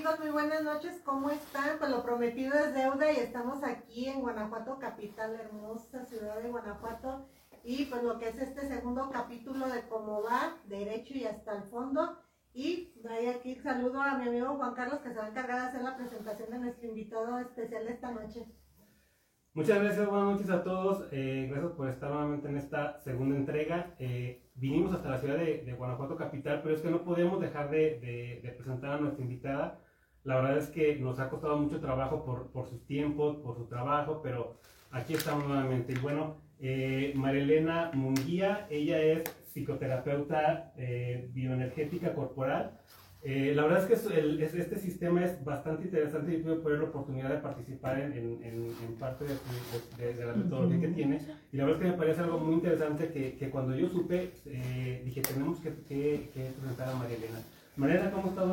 amigos? Muy buenas noches, ¿cómo están? Pues lo prometido es deuda y estamos aquí en Guanajuato, capital, hermosa ciudad de Guanajuato. Y pues lo que es este segundo capítulo de cómo va, derecho y hasta el fondo. Y doy aquí saludo a mi amigo Juan Carlos que se va a encargar de hacer la presentación de nuestro invitado especial esta noche. Muchas gracias, buenas noches a todos. Eh, gracias por estar nuevamente en esta segunda entrega. Eh, vinimos hasta la ciudad de, Guanajuato capital, pero es que no podemos dejar de, presentar a nuestra invitada. La verdad es que nos ha costado mucho trabajo por, por sus tiempos, por su trabajo, pero aquí estamos nuevamente. Y bueno, eh, Marilena Munguía, ella es psicoterapeuta eh, bioenergética corporal. Eh, la verdad es que este sistema es bastante interesante y tuve por la oportunidad de participar en, en, parte de, la metodología que tiene. Y la verdad es que me parece algo muy interesante que, que cuando yo supe, eh, dije, tenemos que, que, presentar a María Elena. María ¿cómo estás?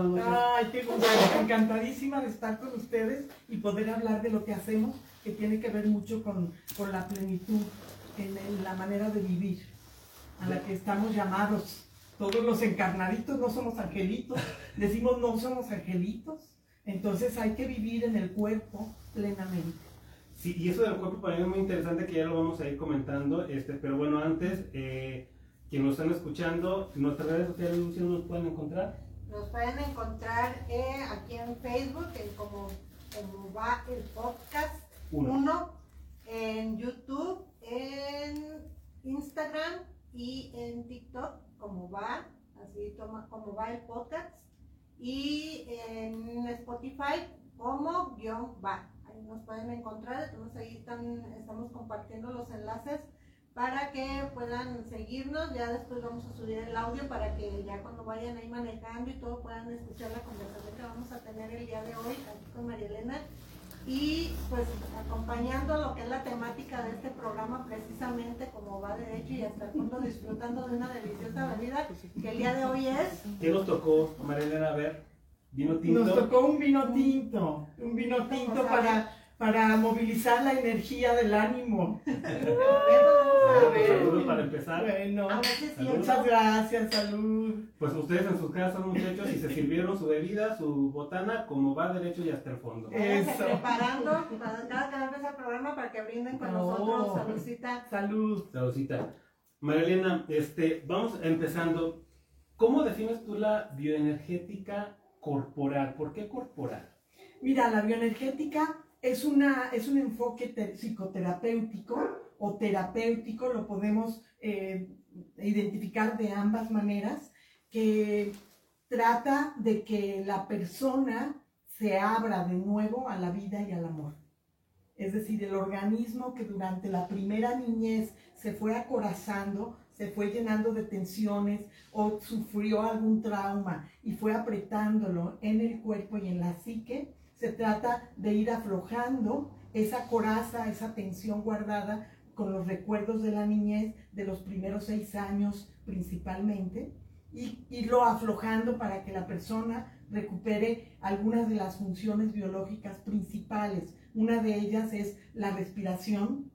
Ay, qué gusto. Encantadísima de estar con ustedes y poder hablar de lo que hacemos, que tiene que ver mucho con, con la plenitud en la manera de vivir a la que estamos llamados todos los encarnaditos no somos angelitos, decimos no somos angelitos, entonces hay que vivir en el cuerpo plenamente. Sí, y eso del cuerpo para mí es muy interesante que ya lo vamos a ir comentando, este, pero bueno, antes, eh, quienes nos están escuchando, nuestras redes sociales, nos pueden encontrar. Nos pueden encontrar eh, aquí en Facebook, en como, como va el podcast uno, en YouTube, en Instagram y en TikTok como va, así toma, como va el podcast, y en Spotify como guion va. Ahí nos pueden encontrar, entonces ahí están, estamos compartiendo los enlaces para que puedan seguirnos. Ya después vamos a subir el audio para que ya cuando vayan ahí manejando y todo puedan escuchar la conversación que vamos a tener el día de hoy aquí con María Elena y pues acompañando lo que es la temática de este programa precisamente como va derecho y hasta el fondo disfrutando de una deliciosa bebida que el día de hoy es ¿Qué nos tocó, Marilena? A ver, vino tinto. Nos tocó un vino tinto, un vino tinto para para movilizar la energía del ánimo. Saludos para empezar. Bueno, muchas gracias, salud. Pues ustedes en sus casas son muchachos y se sirvieron su bebida, su botana, como va derecho y hasta el fondo. Eso. preparando para cada vez el programa para que brinden con nosotros. Saludcita. Salud. Saludcita. Marilena, este, vamos empezando. ¿Cómo defines tú la bioenergética corporal? ¿Por qué corporal? Mira, la bioenergética es, una, es un enfoque psicoterapéutico o terapéutico, lo podemos eh, identificar de ambas maneras, que trata de que la persona se abra de nuevo a la vida y al amor. Es decir, el organismo que durante la primera niñez se fue acorazando, se fue llenando de tensiones o sufrió algún trauma y fue apretándolo en el cuerpo y en la psique, se trata de ir aflojando esa coraza, esa tensión guardada con los recuerdos de la niñez, de los primeros seis años principalmente, y irlo aflojando para que la persona recupere algunas de las funciones biológicas principales. Una de ellas es la respiración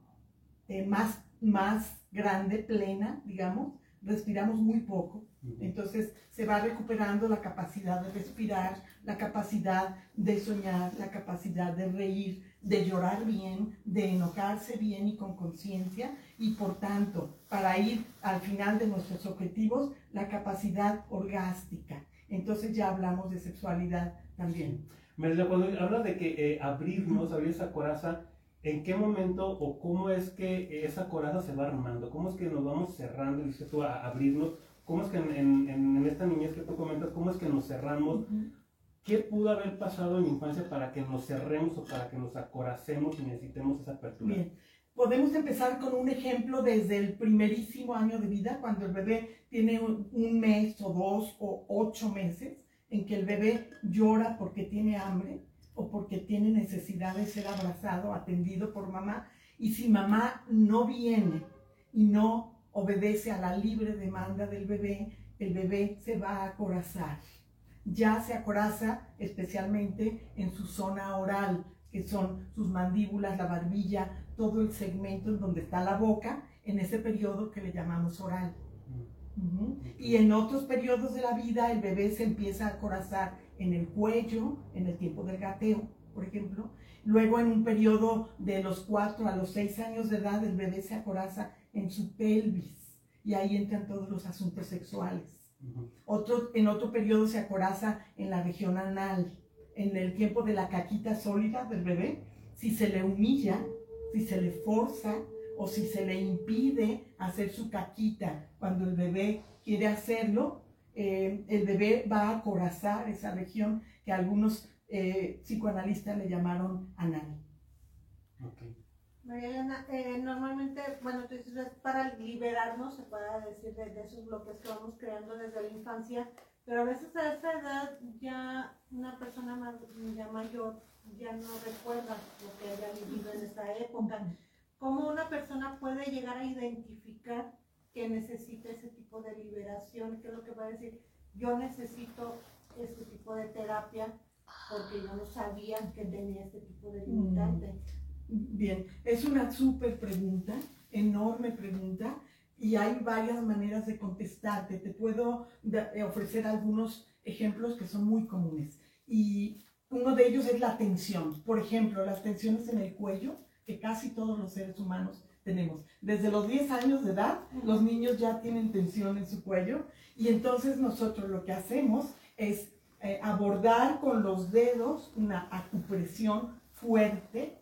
eh, más, más grande, plena, digamos. Respiramos muy poco. Entonces se va recuperando la capacidad de respirar, la capacidad de soñar, la capacidad de reír, de llorar bien, de enojarse bien y con conciencia y por tanto, para ir al final de nuestros objetivos, la capacidad orgástica. Entonces ya hablamos de sexualidad también. cuando hablas de que eh, abrirnos, abrir esa coraza, ¿en qué momento o cómo es que esa coraza se va armando? ¿Cómo es que nos vamos cerrando, dices tú, a abrirnos? ¿Cómo es que en, en, esta niñez que tú comentas, cómo es que nos cerramos? ¿Qué pudo haber pasado en infancia para que nos cerremos o para que nos acoracemos y necesitemos esa apertura? Bien, podemos empezar con un ejemplo desde el primerísimo año de vida, cuando el bebé tiene un, un mes o dos o ocho meses, en que el bebé llora porque tiene hambre o porque tiene necesidad de ser abrazado, atendido por mamá, y si mamá no viene y no obedece a la libre demanda del bebé, el bebé se va a acorazar. Ya se acoraza especialmente en su zona oral, que son sus mandíbulas, la barbilla, todo el segmento en donde está la boca, en ese periodo que le llamamos oral. Y en otros periodos de la vida el bebé se empieza a corazar en el cuello, en el tiempo del gateo, por ejemplo. Luego en un periodo de los 4 a los 6 años de edad el bebé se acoraza en su pelvis y ahí entran todos los asuntos sexuales. Otro, en otro periodo se acoraza en la región anal, en el tiempo de la caquita sólida del bebé. Si se le humilla, si se le forza o si se le impide hacer su caquita cuando el bebé quiere hacerlo, eh, el bebé va a acorazar esa región que algunos eh, psicoanalistas le llamaron anal. María Elena, eh, normalmente, bueno, tú dices, para liberarnos, se puede decir, de, esos bloques que vamos creando desde la infancia, pero a veces a esa edad ya una persona más, ya mayor ya no recuerda lo que haya vivido en esa época. ¿Cómo una persona puede llegar a identificar que necesita ese tipo de liberación? ¿Qué es lo que va a decir? Yo necesito este tipo de terapia porque no sabía que tenía este tipo de limitante. Bien, es una súper pregunta, enorme pregunta, y hay varias maneras de contestarte. Te puedo eh, ofrecer algunos ejemplos que son muy comunes. Y uno de ellos es la tensión. Por ejemplo, las tensiones en el cuello, que casi todos los seres humanos tenemos. Desde los 10 años de edad, los niños ya tienen tensión en su cuello y entonces nosotros lo que hacemos es eh, abordar con los dedos una acupresión fuerte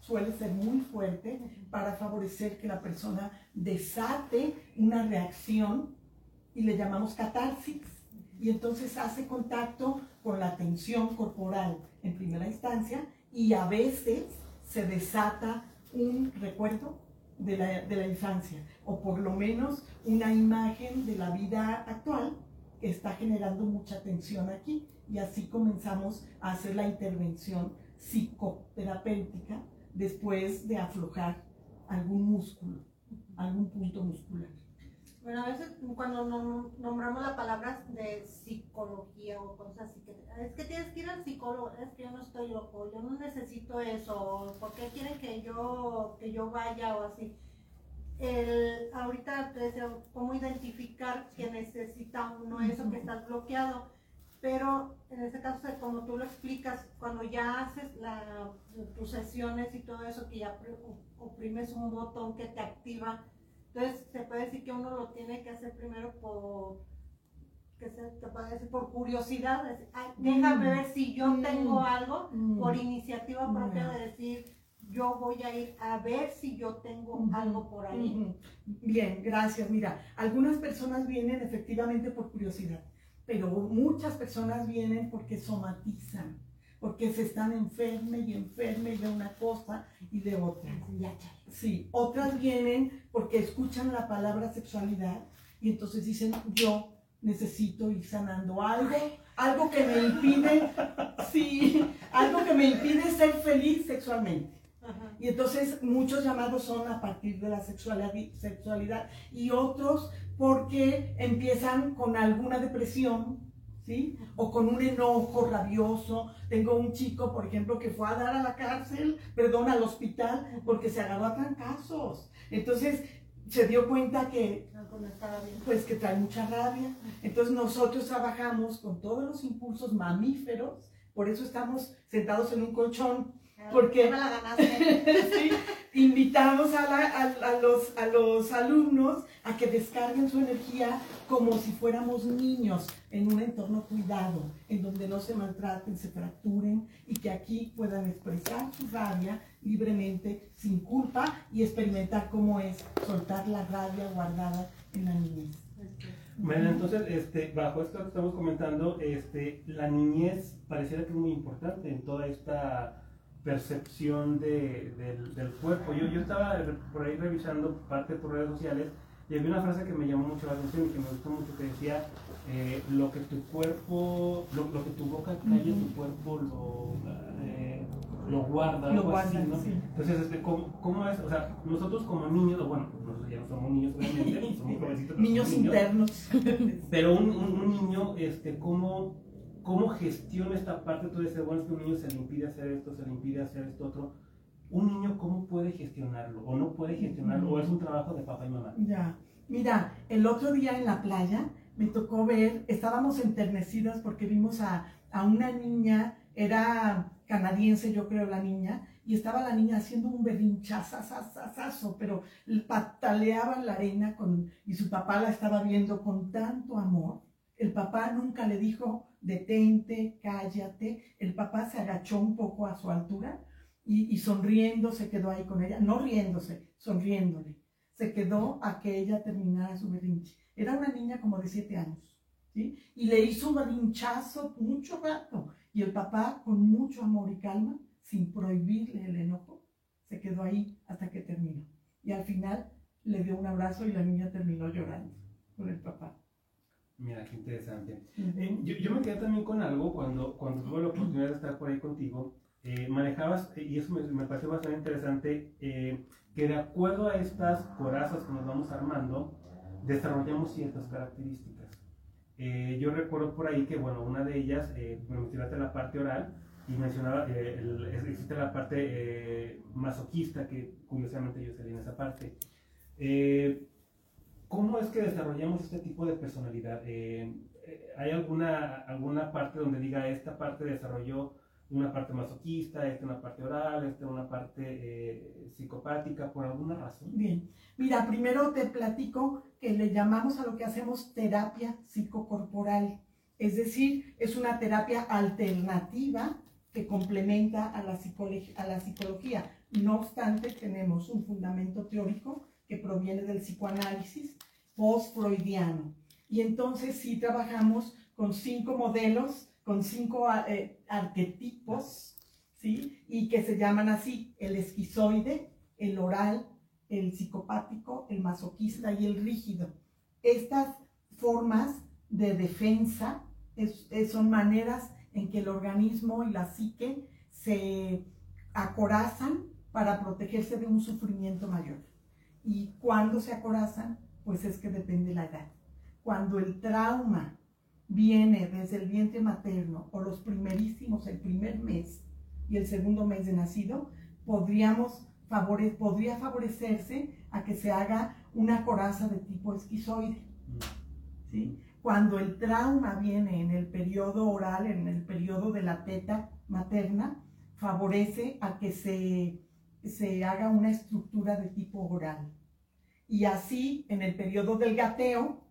suele ser muy fuerte para favorecer que la persona desate una reacción y le llamamos catarsis. Y entonces hace contacto con la tensión corporal en primera instancia y a veces se desata un recuerdo de la, de la infancia o por lo menos una imagen de la vida actual está generando mucha tensión aquí. Y así comenzamos a hacer la intervención psicoterapéutica después de aflojar algún músculo, algún punto muscular. Bueno, a veces cuando nombramos la palabra de psicología o cosas así, que es que tienes que ir al psicólogo, es que yo no estoy loco, yo no necesito eso, ¿por qué quieren que yo, que yo vaya o así? El, ahorita te decía, cómo identificar que necesita uno eso, que está bloqueado pero en este caso, como tú lo explicas, cuando ya haces la, tus sesiones y todo eso, que ya oprimes un botón que te activa, entonces se puede decir que uno lo tiene que hacer primero por, que se te puede decir, por curiosidad, déjame mm. ver si yo mm. tengo algo, mm. por iniciativa propia de decir, yo voy a ir a ver si yo tengo algo por ahí. Bien, gracias. Mira, algunas personas vienen efectivamente por curiosidad pero muchas personas vienen porque somatizan, porque se están enfermas y enfermas de una cosa y de otra. Sí, otras vienen porque escuchan la palabra sexualidad y entonces dicen, yo necesito ir sanando algo, algo que me impide, sí, algo que me impide ser feliz sexualmente. Y entonces muchos llamados son a partir de la sexualidad, y otros porque empiezan con alguna depresión, ¿sí? O con un enojo rabioso. Tengo un chico, por ejemplo, que fue a dar a la cárcel, perdón, al hospital, porque se agarró a trancazos. Entonces se dio cuenta que, pues, que trae mucha rabia. Entonces nosotros trabajamos con todos los impulsos mamíferos, por eso estamos sentados en un colchón porque invitamos a, los, a los alumnos a que descarguen su energía como si fuéramos niños en un entorno cuidado, en donde no se maltraten, se fracturen y que aquí puedan expresar su rabia libremente, sin culpa y experimentar cómo es soltar la rabia guardada en la niñez. Bueno, entonces, este, bajo esto que estamos comentando, este, la niñez pareciera que es muy importante en toda esta percepción de, del, cuerpo. Yo, yo estaba por ahí revisando parte de tus redes sociales y había una frase que me llamó mucho la atención y que me gustó mucho que decía eh, lo que tu cuerpo, lo, que tu boca calle, tu cuerpo lo, eh, lo guarda, lo guarda, Entonces, este, ¿cómo, ¿cómo, es? O sea, nosotros como niños, bueno, nosotros ya no somos niños, obviamente, somos jovencitos. niños, internos. Pero un, un, un, niño, este, ¿cómo cómo gestiona esta parte, tú dices, bueno, es que un niño se le impide hacer esto, se le impide hacer esto otro. Un niño, ¿cómo puede gestionarlo? ¿O no puede gestionarlo? ¿O es un trabajo de papá y mamá? Ya. Mira, el otro día en la playa me tocó ver, estábamos enternecidas porque vimos a, a una niña, era canadiense yo creo la niña, y estaba la niña haciendo un berrinchazazazazo, pero pataleaba en la arena con, y su papá la estaba viendo con tanto amor. El papá nunca le dijo, detente, cállate. El papá se agachó un poco a su altura y, sonriendo se quedó ahí con ella, no riéndose, sonriéndole. Se quedó a que ella terminara su berrinche. Era una niña como de siete años, ¿sí? Y le hizo un berrinchazo mucho rato. Y el papá, con mucho amor y calma, sin prohibirle el enojo, se quedó ahí hasta que terminó. Y al final le dio un abrazo y la niña terminó llorando con el papá. Mira, qué interesante. Eh, yo, yo, me quedé también con algo cuando, cuando tuve la oportunidad de estar por ahí contigo. Eh, manejabas, eh, y eso me, me, pareció bastante interesante, que de acuerdo a estas corazas que nos vamos armando, desarrollamos ciertas características. yo recuerdo por ahí que, bueno, una de ellas, me mencionaste la parte oral, y mencionaba, eh, el, existe la parte eh, masoquista, que curiosamente yo salí en esa parte. Eh, ¿Cómo es que desarrollamos este tipo de personalidad? Eh, ¿Hay alguna, alguna parte donde diga esta parte desarrolló una parte masoquista, esta una parte oral, esta una parte psicopática, por alguna razón? Bien, mira, primero te platico que le llamamos a lo que hacemos terapia psicocorporal. Es decir, es una terapia alternativa que complementa a la, a la psicología. No obstante, tenemos un fundamento teórico que proviene del psicoanálisis post-freudiano. Y entonces sí trabajamos con cinco modelos, con cinco eh, arquetipos, ¿sí? Y que se llaman así, el esquizoide, el oral, el psicopático, el masoquista y el rígido. Estas formas de defensa son maneras en que el organismo y la psique se acorazan para protegerse de un sufrimiento mayor. ¿Y cuando se acorazan? Pues es que depende la edad. Cuando el trauma viene desde el vientre materno o los primerísimos, el primer mes y el segundo mes de nacido, podríamos favore podría favorecerse a que se haga una coraza de tipo esquizoide. ¿sí? cuando el trauma viene en el periodo oral, en el periodo de la teta materna, favorece a que se, se haga una estructura de tipo oral. Y así, en el periodo del gateo,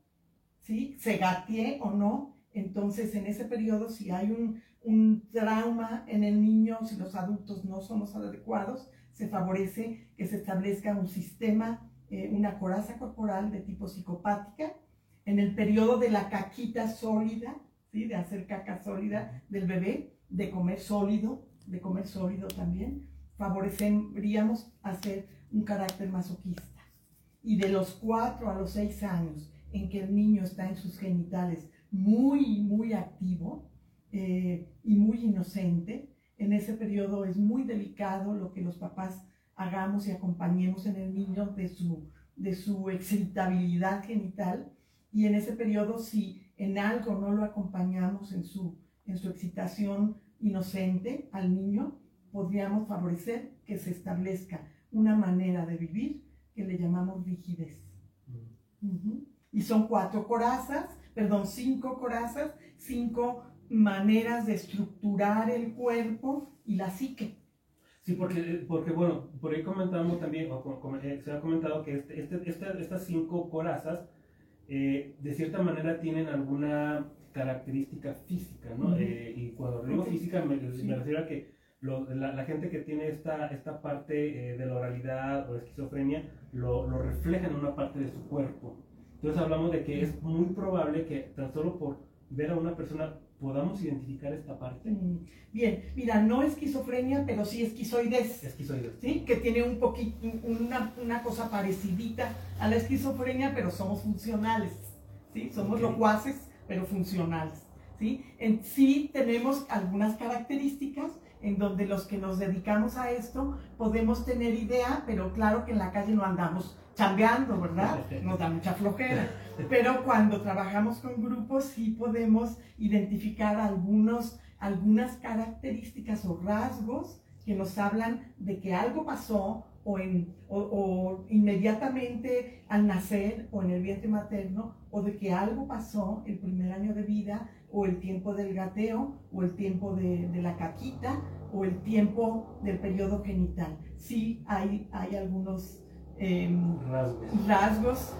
¿sí? se gatee o no, entonces en ese periodo, si hay un, un trauma en el niño, si los adultos no somos adecuados, se favorece que se establezca un sistema, eh, una coraza corporal de tipo psicopática, en el periodo de la caquita sólida, ¿sí? de hacer caca sólida del bebé, de comer sólido, de comer sólido también, favoreceríamos hacer un carácter masoquista. Y de los 4 a los 6 años en que el niño está en sus genitales muy, muy activo eh, y muy inocente, en ese periodo es muy delicado lo que los papás hagamos y acompañemos en el niño de su, de su excitabilidad genital y en ese periodo, si en algo no lo acompañamos en su, en su excitación inocente al niño, podríamos favorecer que se establezca una manera de vivir que le llamamos rigidez. Mm. Y son cuatro corazas, perdón, cinco corazas, cinco maneras de estructurar el cuerpo y la psique. Sí, porque, porque bueno, por ahí comentamos también, o, eh, se ha comentado que este, este, estas cinco corazas eh, de cierta manera tienen alguna característica física, ¿no? Eh, y cuando digo física me, refiero a que la, gente que tiene esta, esta parte eh, de la oralidad o esquizofrenia lo, lo, refleja en una parte de su cuerpo. Entonces hablamos de que es muy probable que tan solo por ver a una persona podamos identificar esta parte. Mm, bien, mira, no esquizofrenia, pero sí esquizoides. Esquizoides. ¿Sí? Que tiene un poquito, una, una, cosa parecidita a la esquizofrenia, pero somos funcionales. ¿Sí? Somos locuaces, pero funcionales. ¿Sí? En sí tenemos algunas características en donde los que nos dedicamos a esto podemos tener idea, pero claro que en la calle no andamos chambeando, ¿verdad? Nos da mucha flojera. Pero cuando trabajamos con grupos sí podemos identificar algunos, algunas características o rasgos que nos hablan de que algo pasó o, en, o, inmediatamente al nacer o en el vientre materno, o de que algo pasó el primer año de vida, o el tiempo del gateo, o el tiempo de, de la caquita, o el tiempo del periodo genital. Sí hay, hay algunos em, rasgos. rasgos.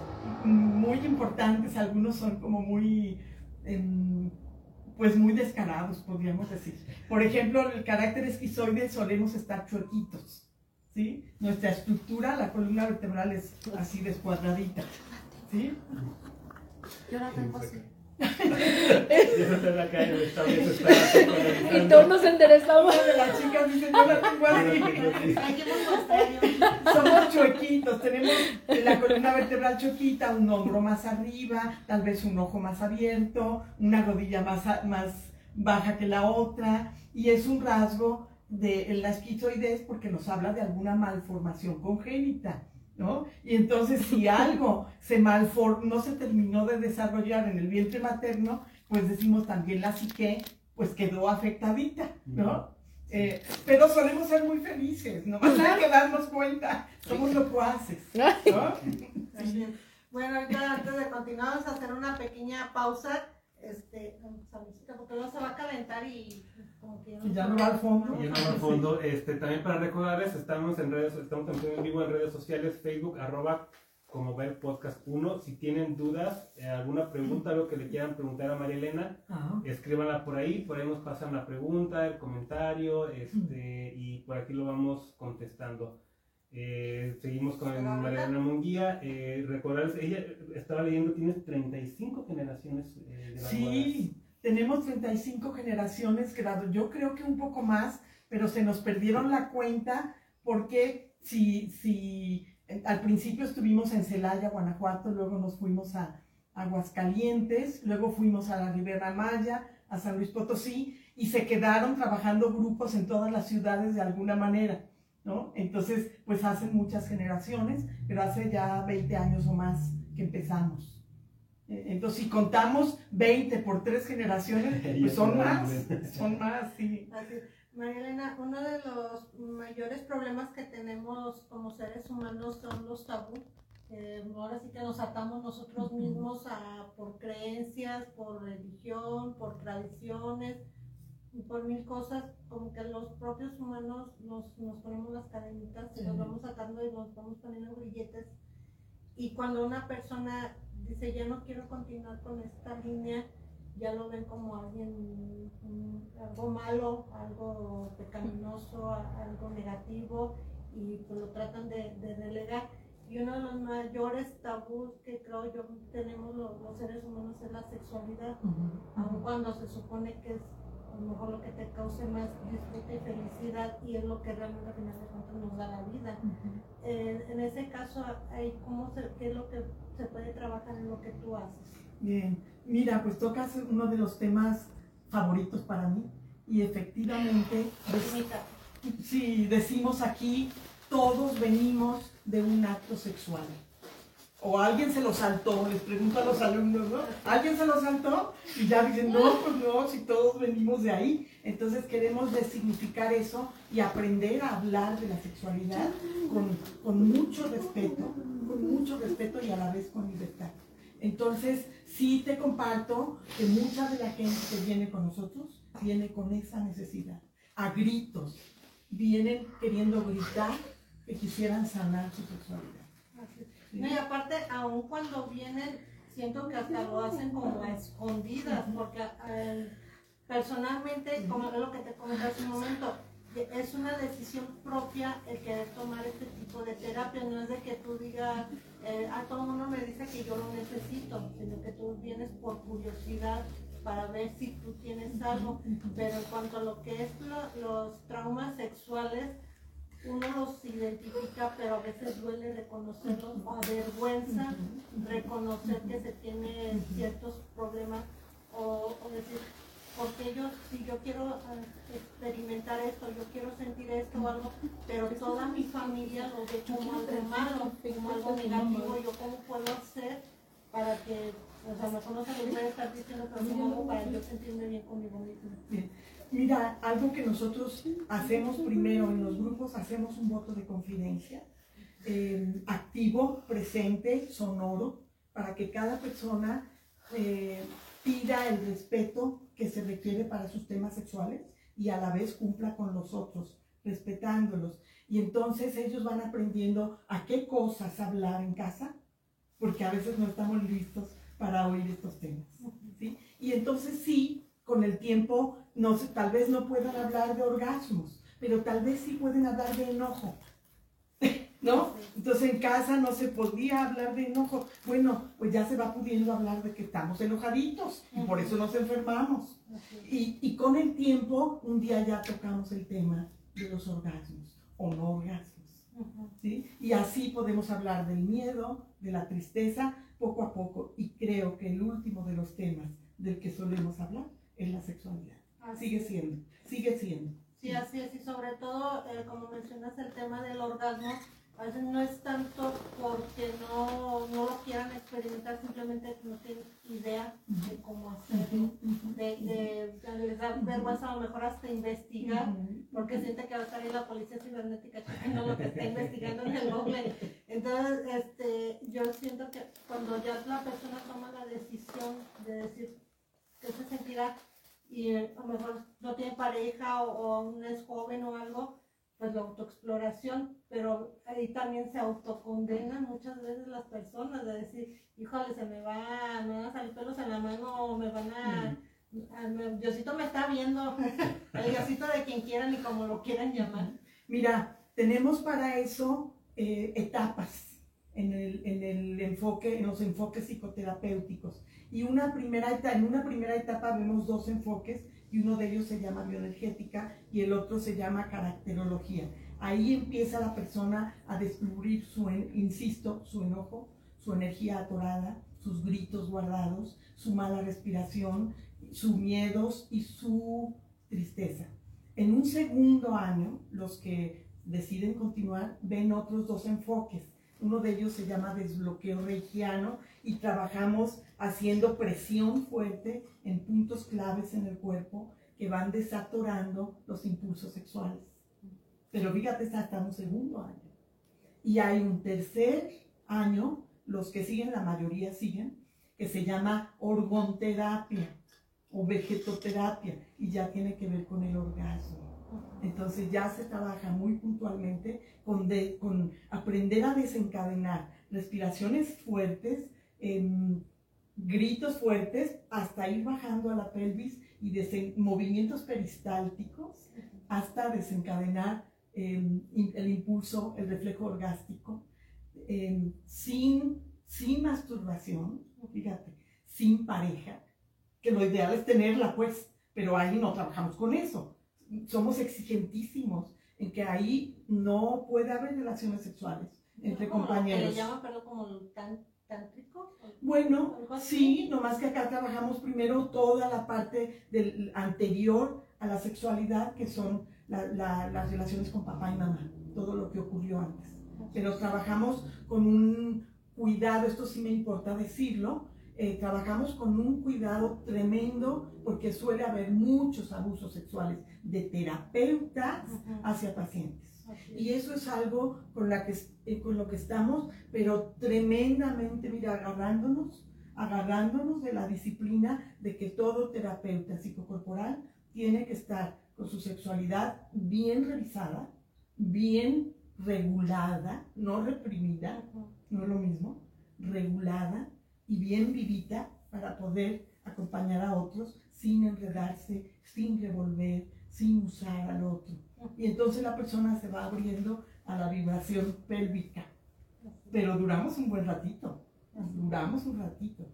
muy importantes, algunos son como muy... Em, pues muy descarados, podríamos decir. Por ejemplo, el carácter esquizoide solemos estar chuequitos. ¿sí? Nuestra estructura, la columna vertebral es así descuadradita, ¿sí? Yo la tengo así. Y todos nos enderezamos. Las chicas dicen, yo la tengo así. Somos chuequitos, tenemos la columna vertebral chuequita, un hombro más arriba, tal vez un ojo más abierto, una rodilla más, más baja que la otra, y es un rasgo de la esquizoidez porque nos habla de alguna malformación congénita. ¿No? Y entonces si algo se malfor no se terminó de desarrollar en el vientre materno, pues decimos también la psique, pues quedó afectadita, ¿no? Eh, pero solemos ser muy felices, no hay que darnos cuenta, somos locuaces, ¿no? Bueno, antes de continuar vamos a hacer una pequeña pausa este, porque luego se va a calentar y como que ya no va al fondo. Y ya no va al fondo. Este, también para recordarles, estamos en redes, estamos también en vivo en redes sociales, Facebook, arroba como ver podcast 1. Si tienen dudas, eh, alguna pregunta, algo que le quieran preguntar a María Elena, escríbanla por ahí, por ahí nos pasan la pregunta, el comentario, este, y por aquí lo vamos contestando. Eh, seguimos con Mariana Munguía. Eh, recordarles, ella estaba leyendo, tiene 35 generaciones eh, de Sí, tenemos 35 generaciones, yo creo que un poco más, pero se nos perdieron la cuenta porque si, si eh, al principio estuvimos en Celaya, Guanajuato, luego nos fuimos a Aguascalientes, luego fuimos a la Ribera Maya, a San Luis Potosí, y se quedaron trabajando grupos en todas las ciudades de alguna manera. ¿No? Entonces, pues hace muchas generaciones, pero hace ya 20 años o más que empezamos. E, entonces, si contamos 20 por tres generaciones, pues son más, son más, sí. María Elena, uno de los mayores problemas que tenemos como seres humanos son los tabú. ahora sí que nos atamos nosotros mismos a, por creencias, por religión, por tradiciones, por mil cosas, como que los propios humanos nos, nos ponemos las cadenitas y nos vamos sacando y nos vamos poniendo grilletes. Y cuando una persona dice, ya no quiero continuar con esta línea, ya lo ven como alguien, algo malo, algo pecaminoso, algo negativo, y pues lo tratan de, de delegar. Y uno de los mayores tabús que creo yo tenemos los, seres humanos es la sexualidad, aun cuando se supone que es a lo mejor lo que te cause más disfrute y felicidad y es lo que realmente al final de cuentas nos da la vida. Eh, en ese caso, ¿cómo se, ¿qué es lo que se puede trabajar en lo que tú haces? Bien, mira, pues tocas uno de los temas favoritos para mí y efectivamente, si decimos aquí, todos venimos de un acto sexual o alguien se lo saltó, les pregunto a los alumnos, ¿no? ¿Alguien se lo saltó? Y ya dicen, no, pues no, si todos venimos de ahí. Entonces queremos resignificar eso y aprender a hablar de la sexualidad con mucho respeto, con mucho respeto y a la vez con libertad. Entonces, sí te comparto que mucha de la gente que viene con nosotros viene con esa necesidad, a gritos, vienen queriendo gritar que quisieran sanar su sexualidad. No, y aparte, aun cuando vienen, siento que hasta lo hacen como a escondidas, porque eh, personalmente, como es lo que te comenté hace un momento, es una decisión propia el querer tomar este tipo de terapia, no es de que tú digas, eh, a todo el mundo me dice que yo lo necesito, sino que tú vienes por curiosidad para ver si tú tienes algo, pero en cuanto a lo que es los traumas sexuales, uno los identifica, pero a veces duele reconocerlos, avergüenza reconocer que se tiene ciertos problemas, o, decir, porque yo, si yo quiero eh, experimentar esto, yo quiero sentir esto o algo, pero toda mi familia lo ve como algo malo, como algo negativo, yo cómo puedo hacer para que O sea, mejor no se lo a estar diciendo, pero ¿cómo hago para yo sentirme bien conmigo misma? Mira, algo que nosotros hacemos primero en los grupos, hacemos un voto de confidencia, eh, activo, presente, sonoro, para que cada persona eh, pida el respeto que se requiere para sus temas sexuales y a la vez cumpla con los otros, respetándolos. Y entonces ellos van aprendiendo a qué cosas hablar en casa, porque a veces no estamos listos para oír estos temas. Y entonces sí, con el tiempo, no, tal vez no puedan hablar de orgasmos, pero tal vez sí pueden hablar de enojo. ¿No? Entonces en casa no se podía hablar de enojo. Bueno, pues ya se va pudiendo hablar de que estamos enojaditos y por eso nos enfermamos. Y, y con el tiempo, un día ya tocamos el tema de los orgasmos o no orgasmos. ¿sí? Y así podemos hablar del miedo, de la tristeza, poco a poco. Y creo que el último de los temas del que solemos hablar es la sexualidad. Sigue siendo, sigue siendo. Sí, así es. Y sobre todo, eh, como mencionas, el tema del orgasmo a veces no es tanto porque no, no lo quieran experimentar, simplemente no tienen idea de cómo hacerlo, de, de, les da vergüenza a lo mejor hasta investigar, porque siente que va a salir la policía cibernética checando lo que está investigando en el Google. Entonces, este, yo siento que cuando ya la persona toma la decisión de decir que se sentirá y a lo mejor no tiene pareja o, o es joven o algo, pues la autoexploración, pero ahí también se autocondenan muchas veces las personas de decir, híjole, se me va, me van a salir pelos en la mano, me van a, Diosito me está viendo, el Diosito de quien quieran y como lo quieran llamar. Mira, tenemos para eso eh, etapas en el, en el enfoque, en los enfoques psicoterapéuticos. Y una primera, en una primera etapa vemos dos enfoques y uno de ellos se llama bioenergética y el otro se llama caracterología. Ahí empieza la persona a descubrir su, insisto, su enojo, su energía atorada, sus gritos guardados, su mala respiración, sus miedos y su tristeza. En un segundo año, los que deciden continuar ven otros dos enfoques. Uno de ellos se llama desbloqueo reikiano y trabajamos haciendo presión fuerte en puntos claves en el cuerpo que van desatorando los impulsos sexuales. Pero fíjate, está hasta un segundo año. Y hay un tercer año, los que siguen, la mayoría siguen, que se llama orgonterapia o vegetoterapia y ya tiene que ver con el orgasmo. Entonces ya se trabaja muy puntualmente con, con aprender a desencadenar respiraciones fuertes, em, gritos fuertes, hasta ir bajando a la pelvis y movimientos peristálticos hasta desencadenar em, el impulso, el reflejo orgástico, em, sin, sin masturbación, fíjate, sin pareja, que lo ideal es tenerla pues, pero ahí no trabajamos con eso. Somos exigentísimos en que ahí no puede haber relaciones sexuales entre compañeros. ¿Se llama, pero como tan tántrico? Bueno, sí, nomás que acá trabajamos primero toda la parte del anterior a la sexualidad, que son las relaciones con papá y mamá, todo lo que ocurrió antes. Pero trabajamos con un cuidado, esto sí me importa decirlo, eh, trabajamos con un cuidado tremendo porque suele haber muchos abusos sexuales de terapeutas hacia pacientes. Y eso es algo con, la que, eh, con lo que estamos, pero tremendamente, mira, agarrándonos, agarrándonos de la disciplina de que todo terapeuta psicocorporal tiene que estar con su sexualidad bien revisada, bien regulada, no reprimida, no es lo mismo, regulada y bien vivita para poder acompañar a otros sin enredarse, sin revolver, sin usar al otro. Y entonces la persona se va abriendo a la vibración pélvica. Pero duramos un buen ratito. Duramos un ratito.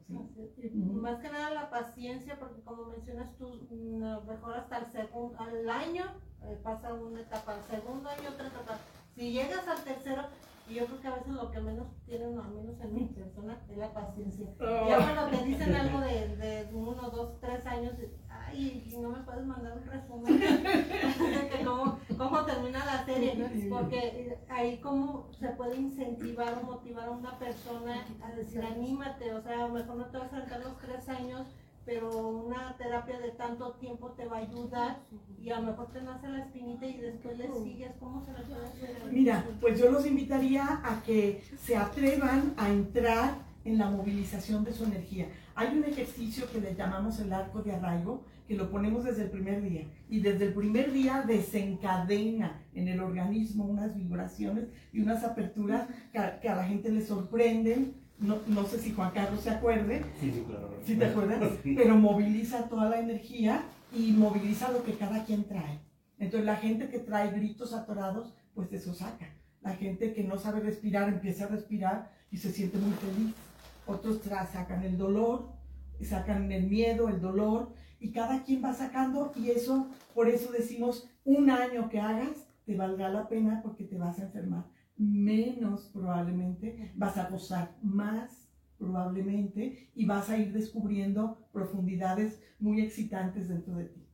Más que nada la paciencia, porque como mencionas tú, mm, mejor hasta el segundo, al año eh, pasa una etapa, al segundo año otra etapa. Si llegas al tercero, y yo creo que a veces lo que menos tienen, al menos en mi persona, es la paciencia. Y ya cuando te dicen algo de, de uno, dos, tres años, ay, no me puedes mandar un resumen. como, cómo termina la serie, porque ahí como se puede incentivar o motivar a una persona a decir, anímate, o sea, a lo mejor no te vas a sentar los tres años, pero una terapia de tanto tiempo te va a ayudar y a lo mejor te nace la espinita y después le sigues, ¿cómo se le puede hacer? Mira, pues yo los invitaría a que se atrevan a entrar en la movilización de su energía. Hay un ejercicio que le llamamos el arco de arraigo, que lo ponemos desde el primer día. Y desde el primer día desencadena en el organismo unas vibraciones y unas aperturas que a, la gente le sorprenden. No, no, sé si Juan Carlos se acuerde. Sí, sí, claro. ¿Sí te acuerdas? Pero moviliza toda la energía y moviliza lo que cada quien trae. Entonces la gente que trae gritos atorados, pues eso saca. La gente que no sabe respirar empieza a respirar y se siente muy feliz. Otros sacan el dolor, sacan el miedo, el dolor, y cada quien va sacando y eso, por eso decimos, un año que hagas, te valga la pena porque te vas a enfermar menos probablemente, vas a gozar más probablemente y vas a ir descubriendo profundidades muy excitantes dentro de ti.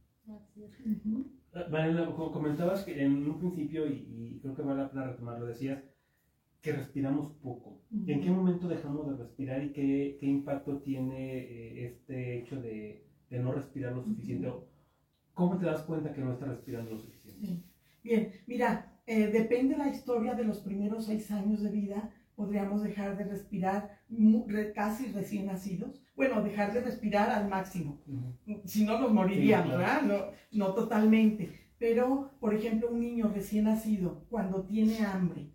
Vanessa, comentabas que en un principio, y, creo que vale la pena retomarlo, decías que respiramos poco. ¿En qué momento dejamos de respirar y qué, qué impacto tiene eh, este hecho de, de, no respirar lo suficiente? ¿Cómo te das cuenta que no estás respirando lo suficiente? Bien, mira, eh, depende la historia de los primeros seis años de vida, podríamos dejar de respirar casi recién nacidos. Bueno, dejar de respirar al máximo. Si no, nos moriríamos, ¿verdad? No, no totalmente. Pero, por ejemplo, un niño recién nacido, cuando tiene hambre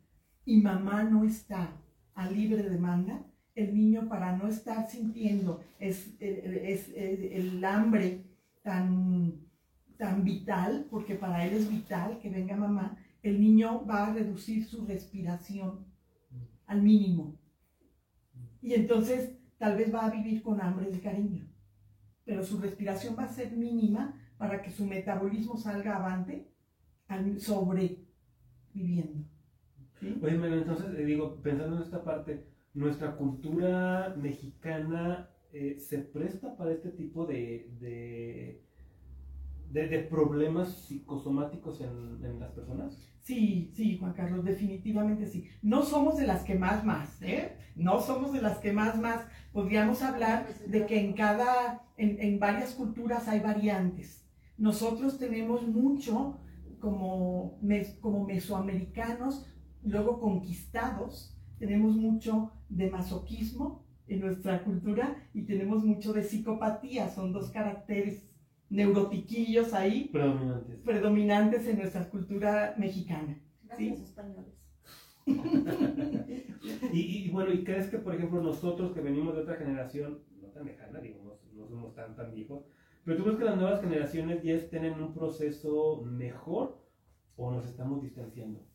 y mamá no está a libre demanda, el niño para no estar sintiendo es, es, el hambre tan, tan vital, porque para él es vital que venga mamá, el niño va a reducir su respiración al mínimo. Y entonces tal vez va a vivir con hambre de cariño, pero su respiración va a ser mínima para que su metabolismo salga avante sobreviviendo. Oye, entonces, eh, digo, pensando en esta parte, nuestra cultura mexicana eh, se presta para este tipo de, de, problemas psicosomáticos en, en, las personas? Sí, sí, Juan Carlos, definitivamente sí. No somos de las que más, más, ¿eh? No somos de las que más, más. Podríamos hablar de que en cada, en, en varias culturas hay variantes. Nosotros tenemos mucho como, como mesoamericanos, luego conquistados, tenemos mucho de masoquismo en nuestra cultura y tenemos mucho de psicopatía, son dos caracteres neurotiquillos ahí predominantes, predominantes en nuestra cultura mexicana. Gracias, españoles. y, bueno, ¿y crees que, por ejemplo, nosotros que venimos de otra generación, no tan lejana, digamos, no somos tan, tan viejos, pero tú crees que las nuevas generaciones ya estén en un proceso mejor o nos estamos distanciando?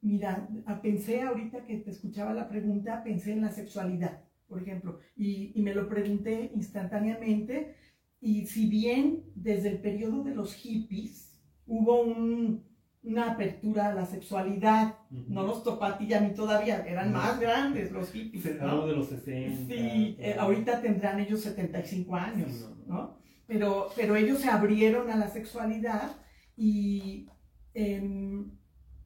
Mira, pensé ahorita que te escuchaba la pregunta, pensé en la sexualidad, por ejemplo, y, y me lo pregunté instantáneamente y si bien desde el periodo de los hippies hubo una apertura a la sexualidad, no los tocó a ti a todavía, eran más grandes los hippies. ¿no? de los 60. Sí, eh, ahorita tendrán ellos 75 años, ¿no? Pero, pero ellos se abrieron a la sexualidad y, em,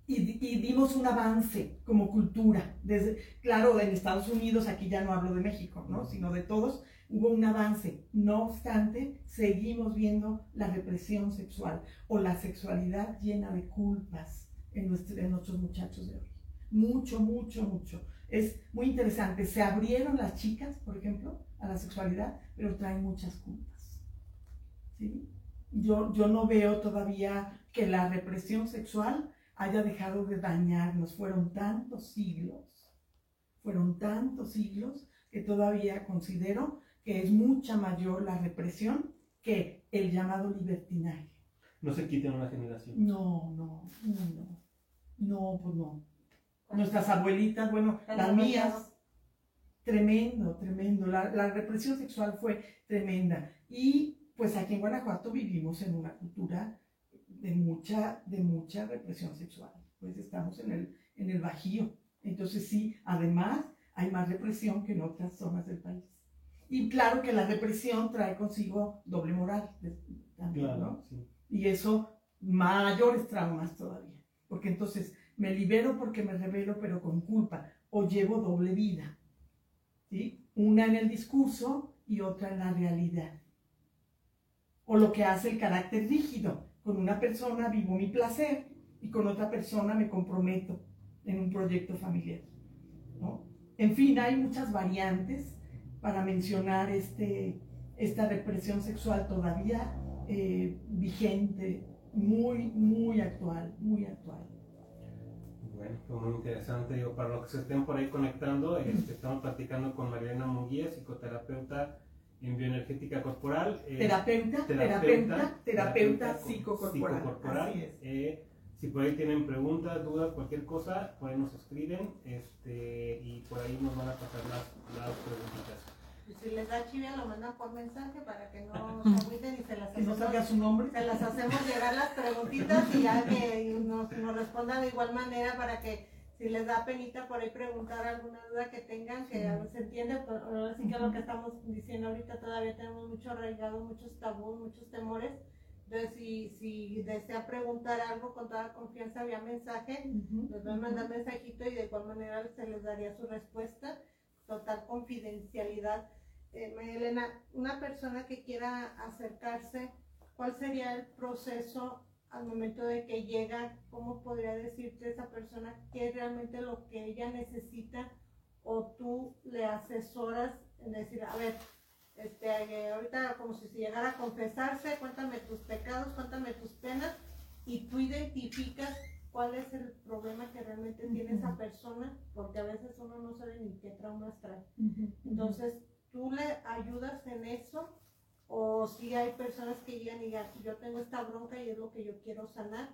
y, dimos un avance como cultura. Desde, claro, en Estados Unidos, aquí ya no hablo de México, ¿no? Sino de todos, hubo un avance. No obstante, seguimos viendo la represión sexual o la sexualidad llena de culpas en, nuestros muchachos de hoy. Mucho, mucho, mucho. Es muy interesante. Se abrieron las chicas, por ejemplo, a la sexualidad, pero traen muchas culpas. ¿Sí? Yo, yo no veo todavía que la represión sexual haya dejado de dañarnos. Fueron tantos siglos, fueron tantos siglos que todavía considero que es mucha mayor la represión que el llamado libertinaje. ¿No se quita en una generación? No, no, no, no. No, pues no. Nuestras abuelitas, bueno, las mías, tremendo, tremendo. La, la, represión sexual fue tremenda. Y pues aquí en Guanajuato vivimos en una cultura de mucha, de mucha represión sexual. Pues estamos en el, en el Bajío. Entonces sí, además hay más represión que en otras zonas del país. Y claro que la represión trae consigo doble moral también, ¿no? Y eso mayores traumas todavía, porque entonces me libero porque me revelo, pero con culpa, o llevo doble vida, ¿sí? Una en el discurso y otra en la realidad. O lo que hace el carácter rígido, con una persona vivo mi placer y con otra persona me comprometo en un proyecto familiar. ¿no? En fin, hay muchas variantes para mencionar este, esta represión sexual todavía eh, vigente, muy, muy actual, muy actual. Bueno, fue muy interesante. Digo, para los que se estén por ahí conectando, este, estamos platicando con Mariana Munguía, psicoterapeuta en bioenergética corporal. Eh, terapeuta, terapeuta, terapeuta, psicocorporal. psicocorporal. Eh, si por ahí tienen preguntas, dudas, cualquier cosa, por ahí nos escriben este, y por ahí nos van a pasar las, las preguntitas. Si les da chivia, lo mandan por mensaje para que no se agüiten y se las hacemos. no su nombre. Se las hacemos llegar las preguntitas y ya que nos, nos respondan de igual manera para que si les da penita por ahí preguntar alguna duda que tengan, que se entiende, pero así que lo que estamos diciendo ahorita todavía tenemos mucho arraigado, muchos tabús, muchos temores. Entonces, si, si desea preguntar algo con toda confianza vía mensaje, nos van a mandar mensajito y de igual manera se les daría su respuesta. Total confidencialidad. Eh, Elena, una persona que quiera acercarse, ¿cuál sería el proceso al momento de que llega, cómo podría decirte esa persona qué es realmente lo que ella necesita o tú le asesoras en decir, a ver, este, eh, ahorita como si llegara a confesarse, cuéntame tus pecados, cuéntame tus penas y tú identificas cuál es el problema que realmente tiene esa persona, porque a veces uno no sabe ni qué traumas trae. Entonces, tú le ayudas en eso o si hay personas que llegan y digan, yo tengo esta bronca y es lo que yo quiero sanar.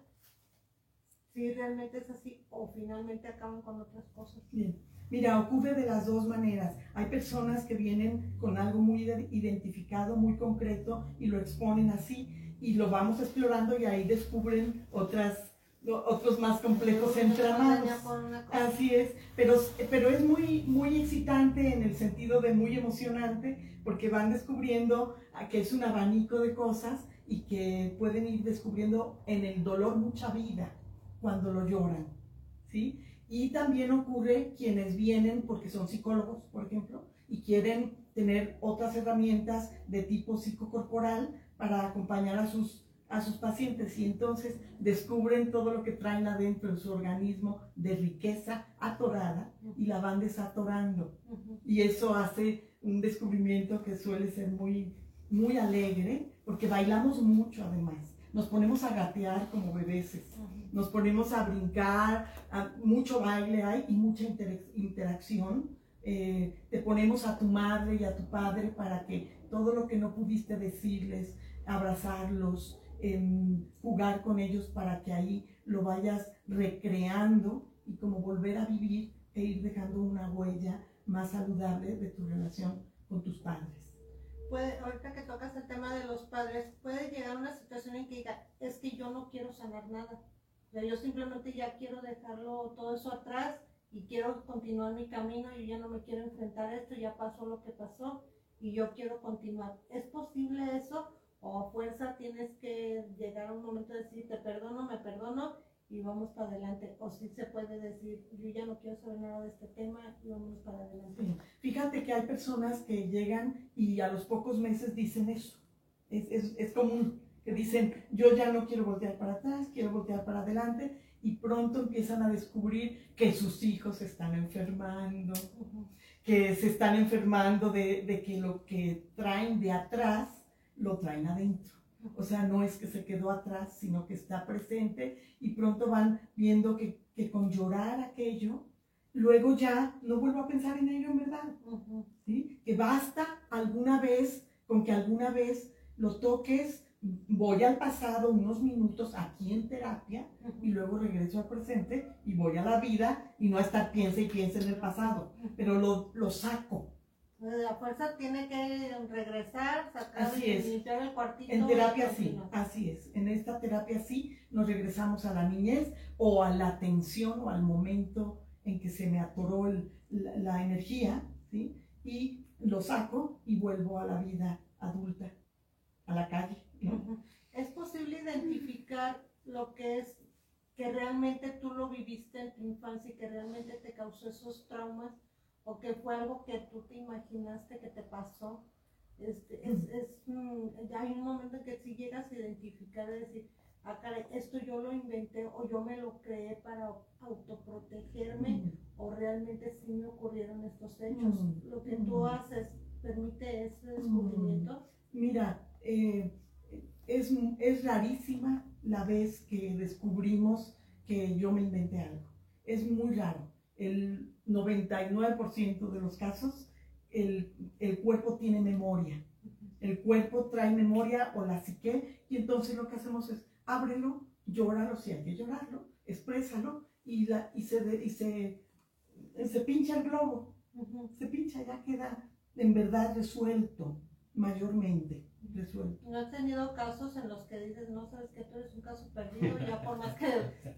Si realmente es así o finalmente acaban con otras cosas. Bien. Mira, ocurre de las dos maneras. Hay personas que vienen con algo muy identificado, muy concreto y lo exponen así y lo vamos explorando y ahí descubren otras otros más complejos entramados. Así es, pero, pero es muy, muy excitante en el sentido de muy emocionante porque van descubriendo que es un abanico de cosas y que pueden ir descubriendo en el dolor mucha vida cuando lo lloran, ¿sí? Y también ocurre quienes vienen porque son psicólogos, por ejemplo, y quieren tener otras herramientas de tipo psicocorporal para acompañar a sus a sus pacientes y entonces descubren todo lo que traen adentro en su organismo de riqueza atorada y la van desatorando. Y eso hace un descubrimiento que suele ser muy, muy alegre porque bailamos mucho además. Nos ponemos a gatear como bebés, nos ponemos a brincar, mucho baile hay y mucha interacción. Eh, te ponemos a tu madre y a tu padre para que todo lo que no pudiste decirles, abrazarlos, jugar con ellos para que ahí lo vayas recreando y como volver a vivir e ir dejando una huella más saludable de tu relación con tus padres. Puede, ahorita que tocas el tema de los padres, puede llegar una situación en que diga, es que yo no quiero sanar nada. yo simplemente ya quiero dejarlo todo eso atrás y quiero continuar mi camino, y ya no me quiero enfrentar a esto, ya pasó lo que pasó y yo quiero continuar. ¿Es posible eso? O a fuerza tienes que llegar a un momento de decir, te perdono, me perdono y vamos para adelante. O si se puede decir, yo ya no quiero saber nada de este tema y vamos para adelante. Fíjate que hay personas que llegan y a los pocos meses dicen eso. Es, es, es común que dicen, yo ya no quiero voltear para atrás, quiero voltear para adelante y pronto empiezan a descubrir que sus hijos se están enfermando, que se están enfermando de, de que lo que traen de atrás lo traen adentro. O sea, no es que se quedó atrás, sino que está presente y pronto van viendo que, con llorar aquello, luego ya no vuelvo a pensar en ello en verdad. ¿sí? Que basta alguna vez, con que alguna vez lo toques, voy al pasado unos minutos aquí en terapia y luego regreso al presente y voy a la vida y no a estar piensa y piensa en el pasado, pero lo, lo saco la fuerza tiene que regresar, sacar así es. el cuartito. En terapia sí, así es. En esta terapia sí nos regresamos a la niñez o a la atención o al momento en que se me atoró la, energía, ¿sí? Y lo saco y vuelvo a la vida adulta, a la calle. ¿Es posible identificar lo que es que realmente tú lo viviste en tu infancia y que realmente te causó esos traumas o que fue algo que tú te imaginaste que te pasó. Este, es, es, mm, ya hay un momento en que si llegas a identificar y decir, ah, caray, esto yo lo inventé o yo me lo creé para autoprotegerme o realmente sí me ocurrieron estos hechos. Lo que tú haces permite ese descubrimiento. Mira, eh, es, es rarísima la vez que descubrimos que yo me inventé algo. Es muy raro. El 99% de los casos, el, el, cuerpo tiene memoria. El cuerpo trae memoria o la psique y entonces lo que hacemos es ábrelo, llóralo si hay que llorarlo, exprésalo y, la, y, se, y se, se pincha el globo. Se pincha, ya queda en verdad resuelto mayormente resuelto. ¿No has tenido casos en los que dices, no sabes que tú eres un caso perdido, ya por más que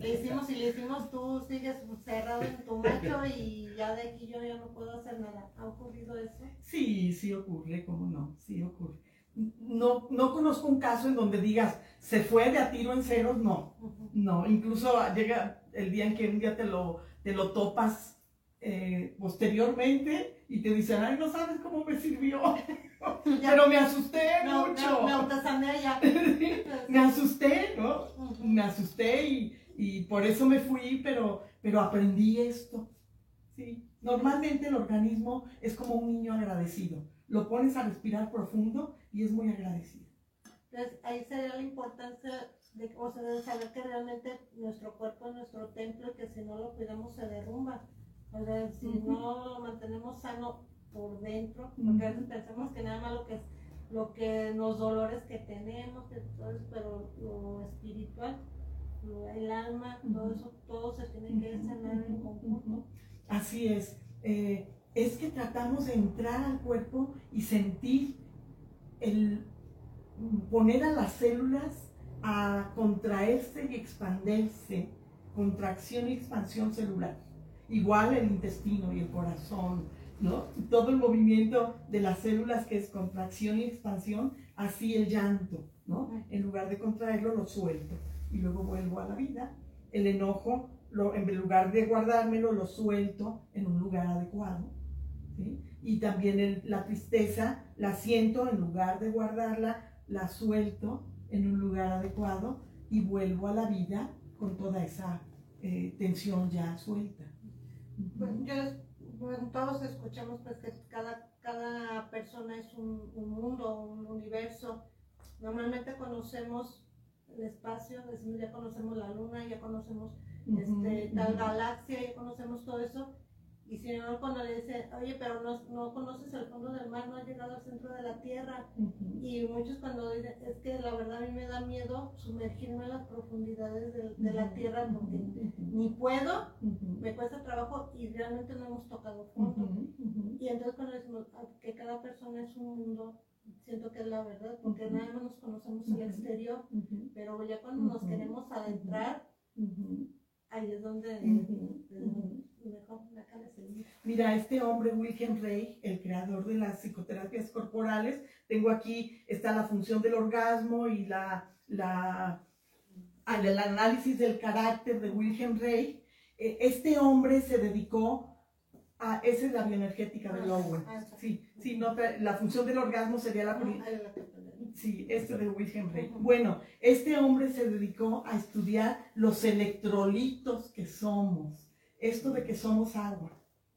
le hicimos y le hicimos, tú sigues cerrado en tu macho y ya de aquí yo ya no puedo hacer nada? ¿Ha ocurrido eso? Sí, sí ocurre, ¿cómo no? Sí ocurre. No, no conozco un caso en donde digas, se fue de a tiro en ceros, no. No, incluso llega el día en que un día te lo, te lo topas eh, posteriormente y te dicen, ay, no sabes cómo me sirvió. Pero me asusté mucho. Me, me asusté, ¿no? Me asusté y, y, por eso me fui, pero, pero aprendí esto. ¿sí? Normalmente el organismo es como un niño agradecido. Lo pones a respirar profundo y es muy agradecido. Entonces, ahí sería la importancia de, o sea, de saber que realmente nuestro cuerpo es nuestro templo y que si no lo cuidamos se derrumba. O sea, si no lo mantenemos sano por dentro, porque a veces pensamos que nada más lo que es lo que los dolores que tenemos, pero lo espiritual, el alma, todo eso, todo se tiene que sanar en conjunto. Así es. Eh, es que tratamos de entrar al cuerpo y sentir el poner a las células a contraerse y expandirse, contracción y expansión celular. Igual el intestino y el corazón, ¿no? Todo el movimiento de las células que es contracción y expansión, así el llanto, ¿no? En lugar de contraerlo, lo suelto y luego vuelvo a la vida. El enojo, lo, en lugar de guardármelo, lo suelto en un lugar adecuado. Y también la tristeza la siento, en lugar de guardarla, la suelto en un lugar adecuado y vuelvo a la vida con toda esa eh, tensión ya suelta. yo bueno, todos escuchamos pues que cada, cada persona es un, un, mundo, un universo. Normalmente conocemos el espacio, decimos ya conocemos la luna, ya conocemos este, tal galaxia, ya conocemos todo eso, y si no, cuando le dice, oye, pero no, no, conoces el fondo del mar, no has llegado al centro de la tierra. Y muchos cuando dicen, es que la verdad a mí me da miedo sumergirme en las profundidades de, la tierra porque ni puedo, me cuesta trabajo y realmente no hemos tocado fondo. Y entonces cuando decimos ah, que cada persona es un mundo, siento que es la verdad, porque nada más nos conocemos el exterior, pero ya cuando nos queremos adentrar, ahí es donde Mira, este hombre, Wilhelm Reich, el creador de las psicoterapias corporales, tengo aquí, está la función del orgasmo y la, la, el análisis del carácter de Wilhelm Reich. E, este hombre se dedicó a, esa es la bioenergética de Lowen. Ah, sí, sí, no, la función del orgasmo sería la... Sí, este de Wilhelm Reich. Bueno, este hombre se dedicó a estudiar los electrolitos que somos esto de que somos agua,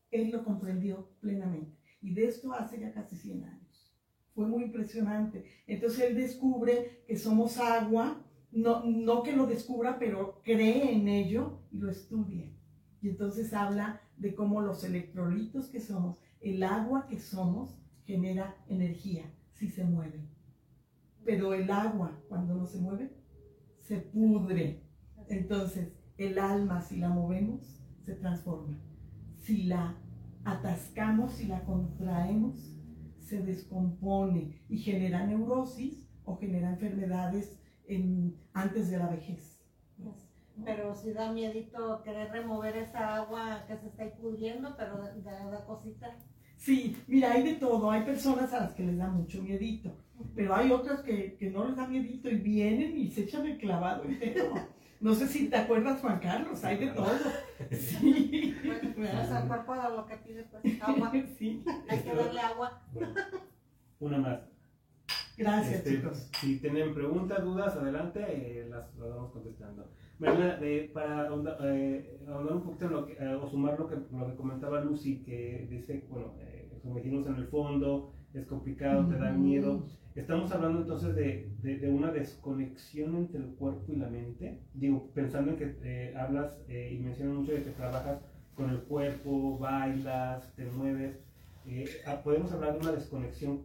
él lo comprendió plenamente. Y de esto hace ya casi 100 años. Fue muy impresionante. Entonces él descubre que somos agua, no, no que lo descubra, pero cree en ello y lo estudia. Y entonces habla de cómo los electrolitos que somos, el agua que somos, genera energía si se mueve. Pero el agua, cuando no se mueve, se pudre. Entonces, el alma, si la movemos, se transforma. Si la atascamos, si la contraemos, se descompone y genera neurosis o genera enfermedades en, antes de la vejez. Pero si da miedito querer remover esa agua que se está pudriendo, pero da, da cosita. Sí, mira, hay de todo. Hay personas a las que les da mucho miedito. pero hay otras que, que no les da miedito y vienen y se echan el clavado entero. No sé si te acuerdas, Juan Carlos, hay de todo. Sí. Bueno, pues al cuerpo de lo que pide, pues agua. Sí. Hay que darle agua. Bueno, una más. Gracias, Este, chicos. Si tienen preguntas, dudas, adelante, eh, las, las vamos contestando. Mariana, eh, para ahondar, eh, ahondar un poquito en lo que, eh, o sumar lo que, lo que comentaba Lucy, que dice, bueno, eh, sumergirnos en el fondo, es complicado, te da miedo. Estamos hablando entonces de, de, de una desconexión entre el cuerpo y la mente. Digo, pensando en que eh, hablas y mencionas mucho de que trabajas con el cuerpo, bailas, te mueves. Ah, ¿Podemos hablar de una desconexión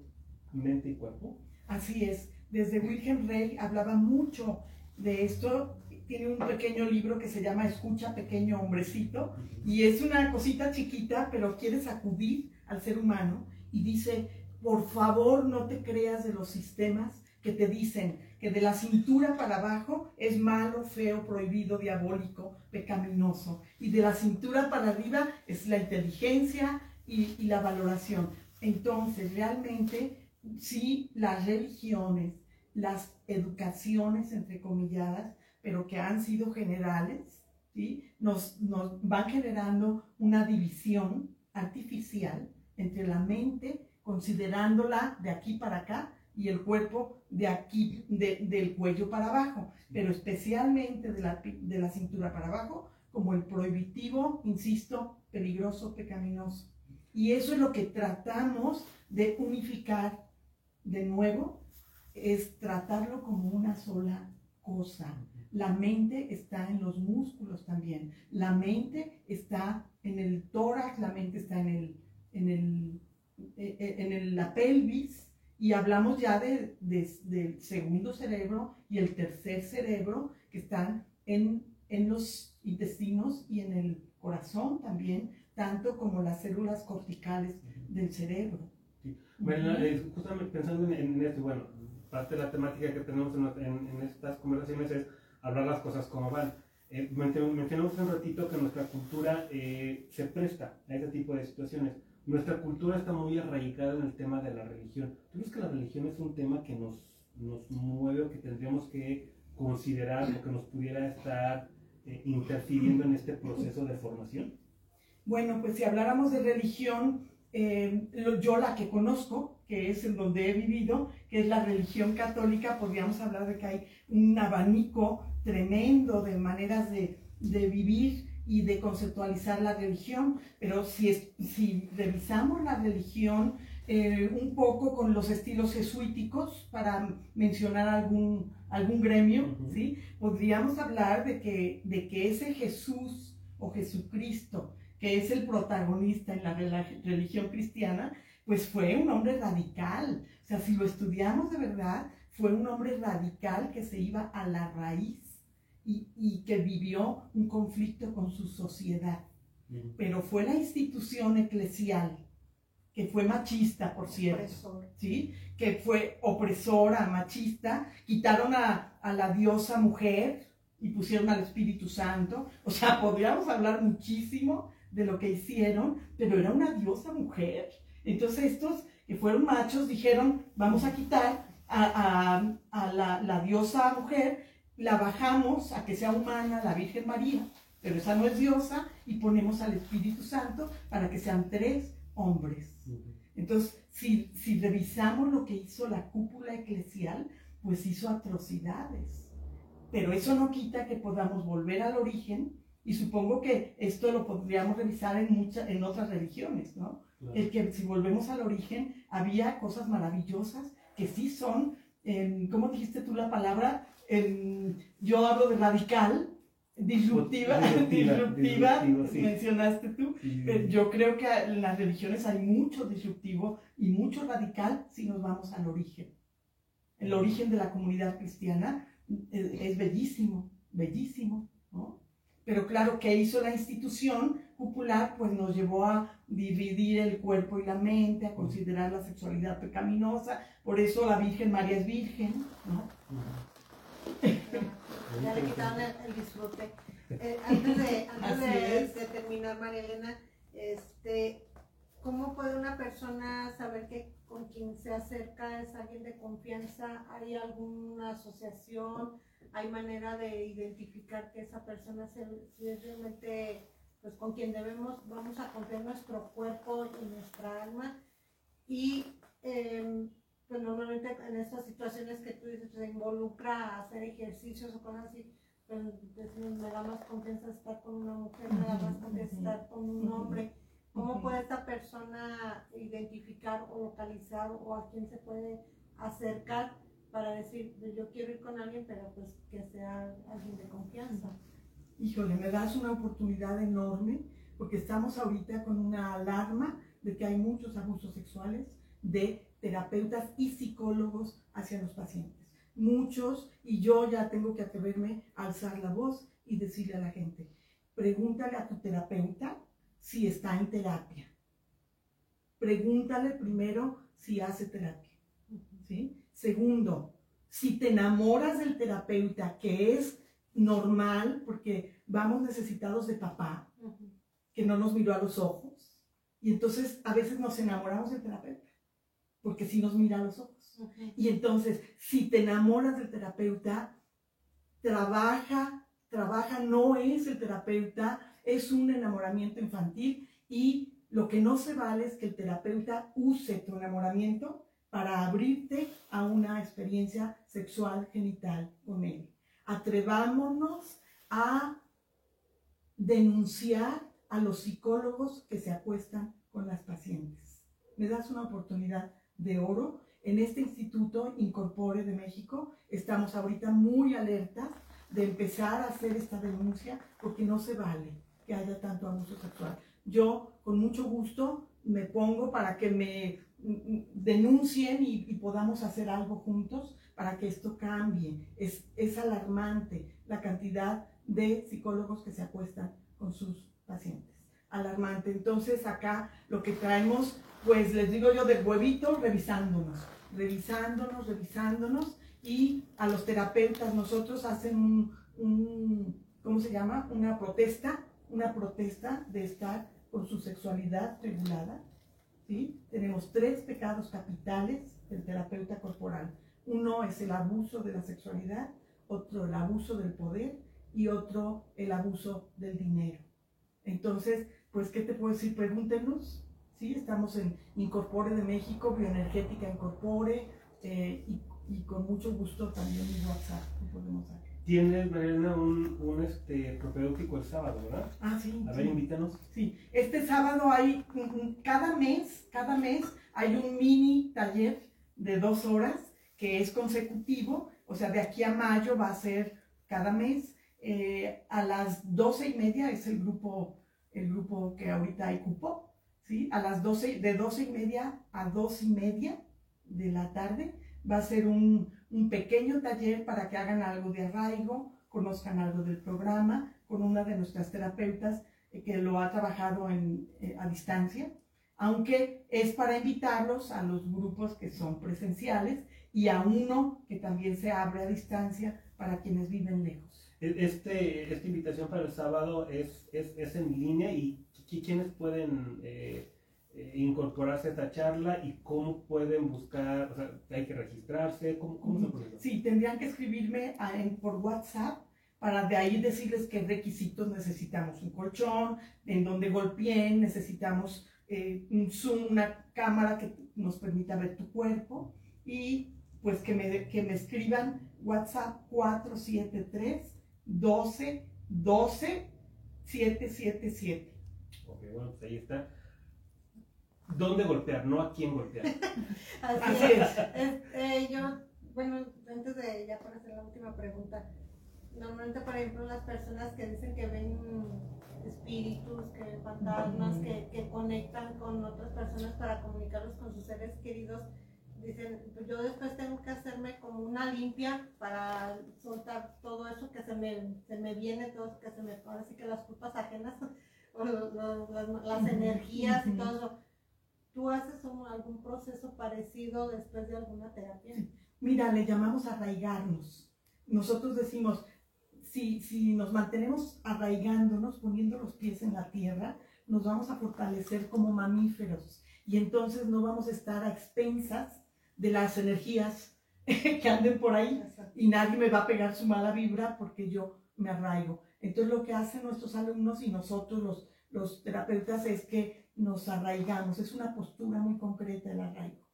mente y cuerpo? Así es. Desde Wilhelm Rey hablaba mucho de esto. Tiene un pequeño libro que se llama Escucha, pequeño hombrecito. Y es una cosita chiquita, pero quiere sacudir al ser humano. Y dice, por favor no te creas de los sistemas que te dicen que de la cintura para abajo es malo, feo, prohibido, diabólico, pecaminoso. Y de la cintura para arriba es la inteligencia y, la valoración. Entonces, realmente, sí, las religiones, las educaciones, entre comilladas, pero que han sido generales, ¿sí? nos, nos van generando una división artificial entre la mente, considerándola de aquí para acá, y el cuerpo de aquí, de- del cuello para abajo, pero especialmente de la, de la cintura para abajo, como el prohibitivo, insisto, peligroso, pecaminoso. Y eso es lo que tratamos de unificar de nuevo, es tratarlo como una sola cosa. La mente está en los músculos también. La mente está en el tórax, la mente está en el, en el, eh, eh, en el- la pelvis. Y hablamos ya de, de- del segundo cerebro y el tercer cerebro que están en, en los intestinos y en el corazón también, tanto como las células corticales del cerebro. Bueno, eh, justamente pensando en, en esto, bueno, parte de la temática que tenemos en, en- en estas conversaciones es hablar las cosas como van. Eh, mencionamos un ratito que nuestra cultura eh, se presta a ese tipo de situaciones. Nuestra cultura está muy arraigada en el tema de la religión. ¿Tú crees que la religión es un tema que nos, nos mueve o que tendríamos que considerar o que nos pudiera estar eh, interfiriendo en este proceso de formación? Bueno, pues si habláramos de religión, eh, yo la que conozco, que es en donde he vivido, que es la religión católica, podríamos hablar de que hay un abanico tremendo de maneras de, de vivir y de conceptualizar la religión, pero si, es- si revisamos la religión eh, un poco con los estilos jesuíticos, para mencionar algún, algún gremio. ¿sí? podríamos hablar de que, de que ese Jesús o Jesucristo, que es el protagonista en la religión cristiana, pues fue un hombre radical. O sea, si lo estudiamos de verdad, fue un hombre radical que se iba a la raíz y, y que vivió un conflicto con su sociedad. Pero fue la institución eclesial, que fue machista, por cierto. Opresor. ¿sí? que fue opresora, machista, quitaron a, a la diosa mujer y pusieron al Espíritu Santo. O sea, podríamos hablar muchísimo de lo que hicieron, pero era una diosa mujer. Entonces estos que fueron machos dijeron, vamos a quitar a, a- a la, la diosa mujer, la bajamos a que sea humana, la Virgen María, pero esa no es diosa, y ponemos al Espíritu Santo para que sean tres hombres. Entonces, si, si revisamos lo que hizo la cúpula eclesial, pues hizo atrocidades. Pero eso no quita que podamos volver al origen y supongo que esto lo podríamos revisar en, muchas en otras religiones, ¿no? El que si volvemos al origen, había cosas maravillosas que sí son, em, ¿cómo dijiste tú la palabra? Yo hablo de radical, disruptiva, Disruptiva, disruptiva, disruptivo, sí. mencionaste tú. Pero yo creo que en las religiones hay mucho disruptivo y mucho radical si nos vamos al origen. El origen de la comunidad cristiana es, es bellísimo, bellísimo, ¿no? Pero claro, ¿qué hizo la institución popular? Pues nos llevó a dividir el cuerpo y la mente, a considerar la sexualidad pecaminosa. Por eso la Virgen María es virgen, ¿no? Ya le quitaron el, el disfrute. Eh, antes de, antes de, terminar, María Elena, este, ¿cómo puede una persona saber que, con quien se acerca es alguien de confianza, hay alguna asociación, hay manera de identificar que esa persona si es realmente pues con quien debemos, vamos a confiar nuestro cuerpo y nuestra alma. Y em, pues normalmente en estas situaciones que tú dices, se involucra hacer ejercicios o cosas así, pues me da más confianza estar con una mujer, me da más confianza estar con un hombre. ¿Cómo puede esta persona identificar o localizar o a quién se puede acercar para decir, yo quiero ir con alguien, pero pues que sea alguien de confianza? híjole, me das una oportunidad enorme porque estamos ahorita con una alarma de que hay muchos abusos sexuales de terapeutas y psicólogos hacia los pacientes. Muchos, y yo ya tengo que atreverme a alzar la voz y decirle a la gente, pregúntale a tu terapeuta si está en terapia. Pregúntale primero si hace terapia. ¿sí? Segundo, si te enamoras del terapeuta, que es normal, porque vamos necesitados de papá, que no nos miró a los ojos. Y entonces a veces nos enamoramos del terapeuta, porque sí nos mira a los ojos. Y entonces, si te enamoras del terapeuta, trabaja, trabaja, no es el terapeuta, es un enamoramiento infantil y lo que no se vale es que el terapeuta use tu enamoramiento para abrirte a una experiencia sexual genital con él atrevámonos a denunciar a los psicólogos que se acuestan con las pacientes. Me das una oportunidad de oro. En este Instituto Incorpore de México estamos ahorita muy alertas de empezar a hacer esta denuncia porque no se vale que haya tanto abuso sexual. Yo con mucho gusto me pongo para que me mm, mm, denuncien y, y podamos hacer algo juntos para que esto cambie. Es, es alarmante la cantidad de psicólogos que se acuestan con sus pacientes. Alarmante. Entonces acá lo que traemos, pues les digo yo, de huevito, revisándonos, revisándonos, revisándonos. Y a los terapeutas nosotros hacen un, un ¿cómo se llama? Una protesta, una protesta de estar con su sexualidad regulada. ¿sí? Tenemos tres pecados capitales del terapeuta corporal uno es el abuso de la sexualidad, otro el abuso del poder y otro el abuso del dinero. Entonces, pues, ¿qué te puedo decir? Pregúntenos. Sí, estamos en Incorpore de México, Bioenergética Incorpore, eh, y, con mucho gusto también en WhatsApp podemos Tienes, Mariana, un, un este, propedéutico el sábado, ¿verdad? Ah, sí. A ver, invítanos. Sí, este sábado hay, cada mes, cada mes hay un mini taller de dos horas que es consecutivo, o sea, de aquí a mayo va a ser cada mes. Eh, a las doce y media es el grupo, el grupo que ahorita hay cupo, ¿sí? A las doce, de doce y media a dos y media de la tarde va a ser un, un pequeño taller para que hagan algo de arraigo, conozcan algo del programa con una de nuestras terapeutas eh, que lo ha trabajado en, eh, a distancia, aunque es para invitarlos a los grupos que son presenciales y a uno que también se abre a distancia para quienes viven lejos. Este, esta invitación para el sábado es, es, es en línea y quiénes pueden eh, eh, incorporarse a esta charla y cómo pueden buscar, o sea, hay que registrarse, ¿cómo, cómo se puede Sí, tendrían que escribirme por WhatsApp para de ahí decirles qué requisitos necesitamos. Un colchón, en donde golpeen, necesitamos eh, un Zoom, una cámara que nos permita ver tu cuerpo y pues que me, que me escriban WhatsApp 473 12 12 777. Ok, bueno, pues ahí está. ¿Dónde golpear? No a quién golpear. Así, es. Eh, yo, bueno, antes de ya para hacer la última pregunta, normalmente, por ejemplo, las personas que dicen que ven espíritus, que ven fantasmas, que, que conectan con otras personas para comunicarlos con sus seres queridos, dicen, pues yo después tengo que hacerme como una limpia para soltar todo eso que se me, se me viene, todo que se me, ahora sí que las culpas ajenas, o las, energías y todo eso. ¿Tú haces algún proceso parecido después de alguna terapia? Mira, le llamamos arraigarnos. Nosotros decimos, si, si nos mantenemos arraigándonos, poniendo los pies en la tierra, nos vamos a fortalecer como mamíferos y entonces no vamos a estar a expensas de las energías que anden por ahí y nadie me va a pegar su mala vibra porque yo me arraigo. Entonces lo que hacen nuestros alumnos y nosotros los, los terapeutas es que nos arraigamos, es una postura muy concreta el arraigo.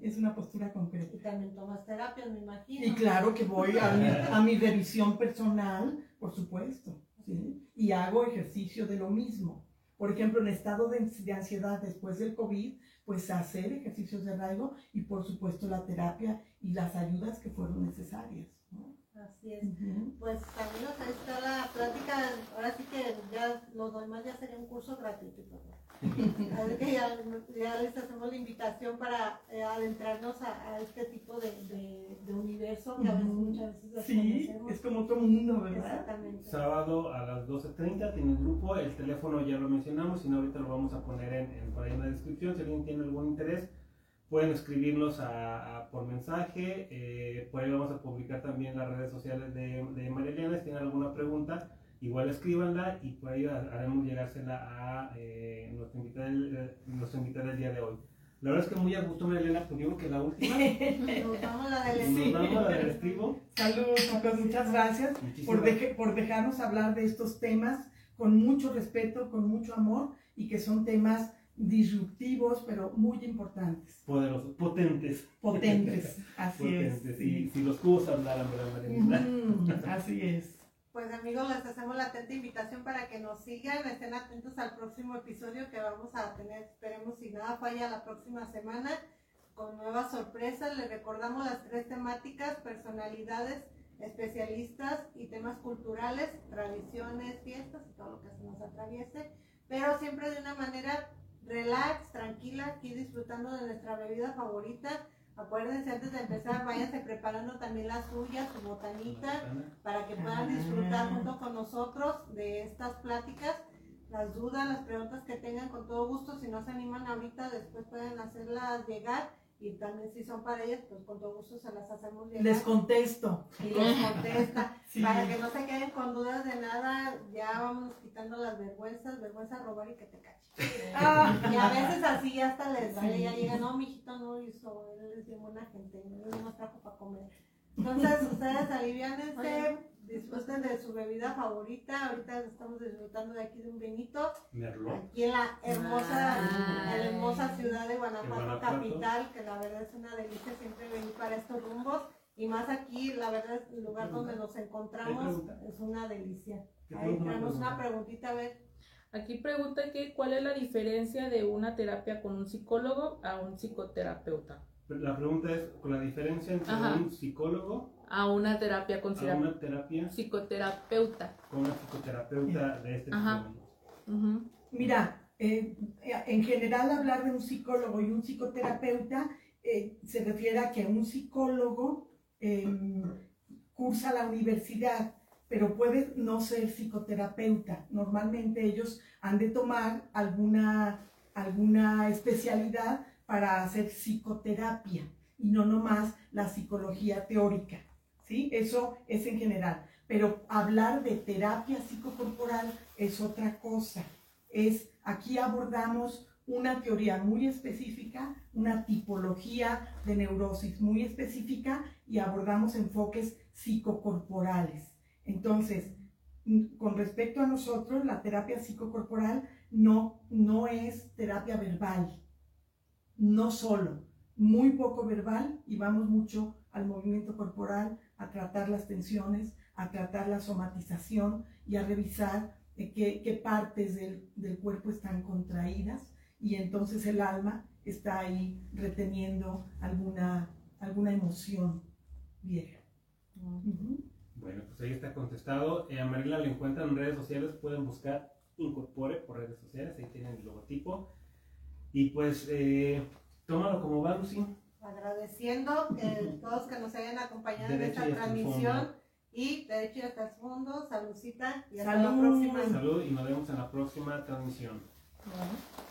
Es una postura concreta. Y también tomas terapia, me imagino. Y claro que voy a mi, a mi revisión personal, por supuesto. ¿sí? Y hago ejercicio de lo mismo. Por ejemplo, en estado de, de, ansiedad después del COVID, pues hacer ejercicios de arraigo y por supuesto la terapia y las ayudas que fueron necesarias. ¿no? Así es. Uh -huh. Pues amigos, ahí está la plática. Ahora sí que ya lo demás ya sería un curso gratuito. Que ya, ya, les hacemos la invitación para eh, adentrarnos a, a, este tipo de, de, de universo que a veces, muchas veces Sí, es como otro mundo, ¿verdad? Exactamente. Sábado a las 12.30 tiene el grupo, el teléfono ya lo mencionamos, si no ahorita lo vamos a poner en, en, por ahí en la descripción, si alguien tiene algún interés pueden escribirnos a, a, por mensaje, eh, por ahí vamos a publicar también las redes sociales de, de María Elena, si tienen alguna pregunta, igual escríbanla y por ahí haremos llegársela a eh, nuestra, invitada del, eh, nuestra invitada del día de hoy. La verdad es que muy a gusto, María Elena, pues digo que la última. Nos vamos a la del Nos vamos a la del estribo. Saludos, chicos, muchas gracias por, deje, por dejarnos hablar de estos temas con mucho respeto, con mucho amor y que son temas disruptivos, pero muy importantes. Poderosos, potentes. Potentes, así potentes. es. Sí. Si, si, los cubos hablaran, ¿verdad, María? Mm, así es. Pues amigos, les hacemos la atenta invitación para que nos sigan, estén atentos al próximo episodio que vamos a tener, esperemos si nada falla la próxima semana, con nuevas sorpresas. Les recordamos las tres temáticas, personalidades, especialistas y temas culturales, tradiciones, fiestas y todo lo que se nos atraviese, pero siempre de una manera relax, tranquila, aquí disfrutando de nuestra bebida favorita. Acuérdense antes de empezar, váyanse preparando también la suya, su botanita, para que puedan disfrutar junto con nosotros de estas pláticas. Las dudas, las preguntas que tengan con todo gusto, si no se animan ahorita, después pueden hacerlas llegar y también si son para ellas, pues con todo gusto se las hacemos llegar. Les contesto. Y les contesta. sí. Para que no se queden con dudas de nada, ya vamos quitando las vergüenzas, vergüenza robar y que te cachen. Y a veces así hasta les vale, sí. ya llega, no, mijito no hizo, él es bien buena gente, él nos trajo para comer. Entonces, ustedes aliviánense, disfruten de su bebida favorita. Ahorita estamos disfrutando de aquí de un vinito. Aquí en la hermosa, en la hermosa ciudad de Guanajuato, Guanajuato, capital, que la verdad es una delicia siempre venir para estos rumbos. Y más aquí, la verdad, el lugar donde nos encontramos es una delicia. Ahí tenemos una preguntita, a ver. Aquí pregunta que cuál es la diferencia de una terapia con un psicólogo a un psicoterapeuta. La pregunta es con la diferencia entre Ajá. un psicólogo a una terapia con a una terapia psicoterapeuta. Con una psicoterapeuta de este Ajá. Uh -huh. Mira, eh, en general hablar de un psicólogo y un psicoterapeuta eh, se refiere a que un psicólogo eh, cursa la universidad, pero puede no ser psicoterapeuta. Normalmente ellos han de tomar alguna, alguna especialidad para hacer psicoterapia y no nomás la psicología teórica, ¿sí? Eso es en general. Pero hablar de terapia psicocorporal es otra cosa. Es, aquí abordamos una teoría muy específica, una tipología de neurosis muy específica y abordamos enfoques psicocorporales. Entonces, con respecto a nosotros, la terapia psicocorporal no, no es terapia verbal, no solo, muy poco verbal y vamos mucho al movimiento corporal, a tratar las tensiones, a tratar la somatización y a revisar eh, qué, qué, partes del, del, cuerpo están contraídas y entonces el alma está ahí reteniendo alguna, alguna emoción vieja. Uh -huh. Bueno, pues ahí está contestado. Eh, a Marila la encuentran en redes sociales, pueden buscar Incorpore por redes sociales, ahí tienen el logotipo. Y pues, eh, tómalo como va, Lucy. Agradeciendo que todos que nos hayan acompañado en esta transmisión. Y derecho y hasta el fondo, saludcita y hasta Salud. la próxima. Salud y nos vemos en la próxima transmisión. Bueno.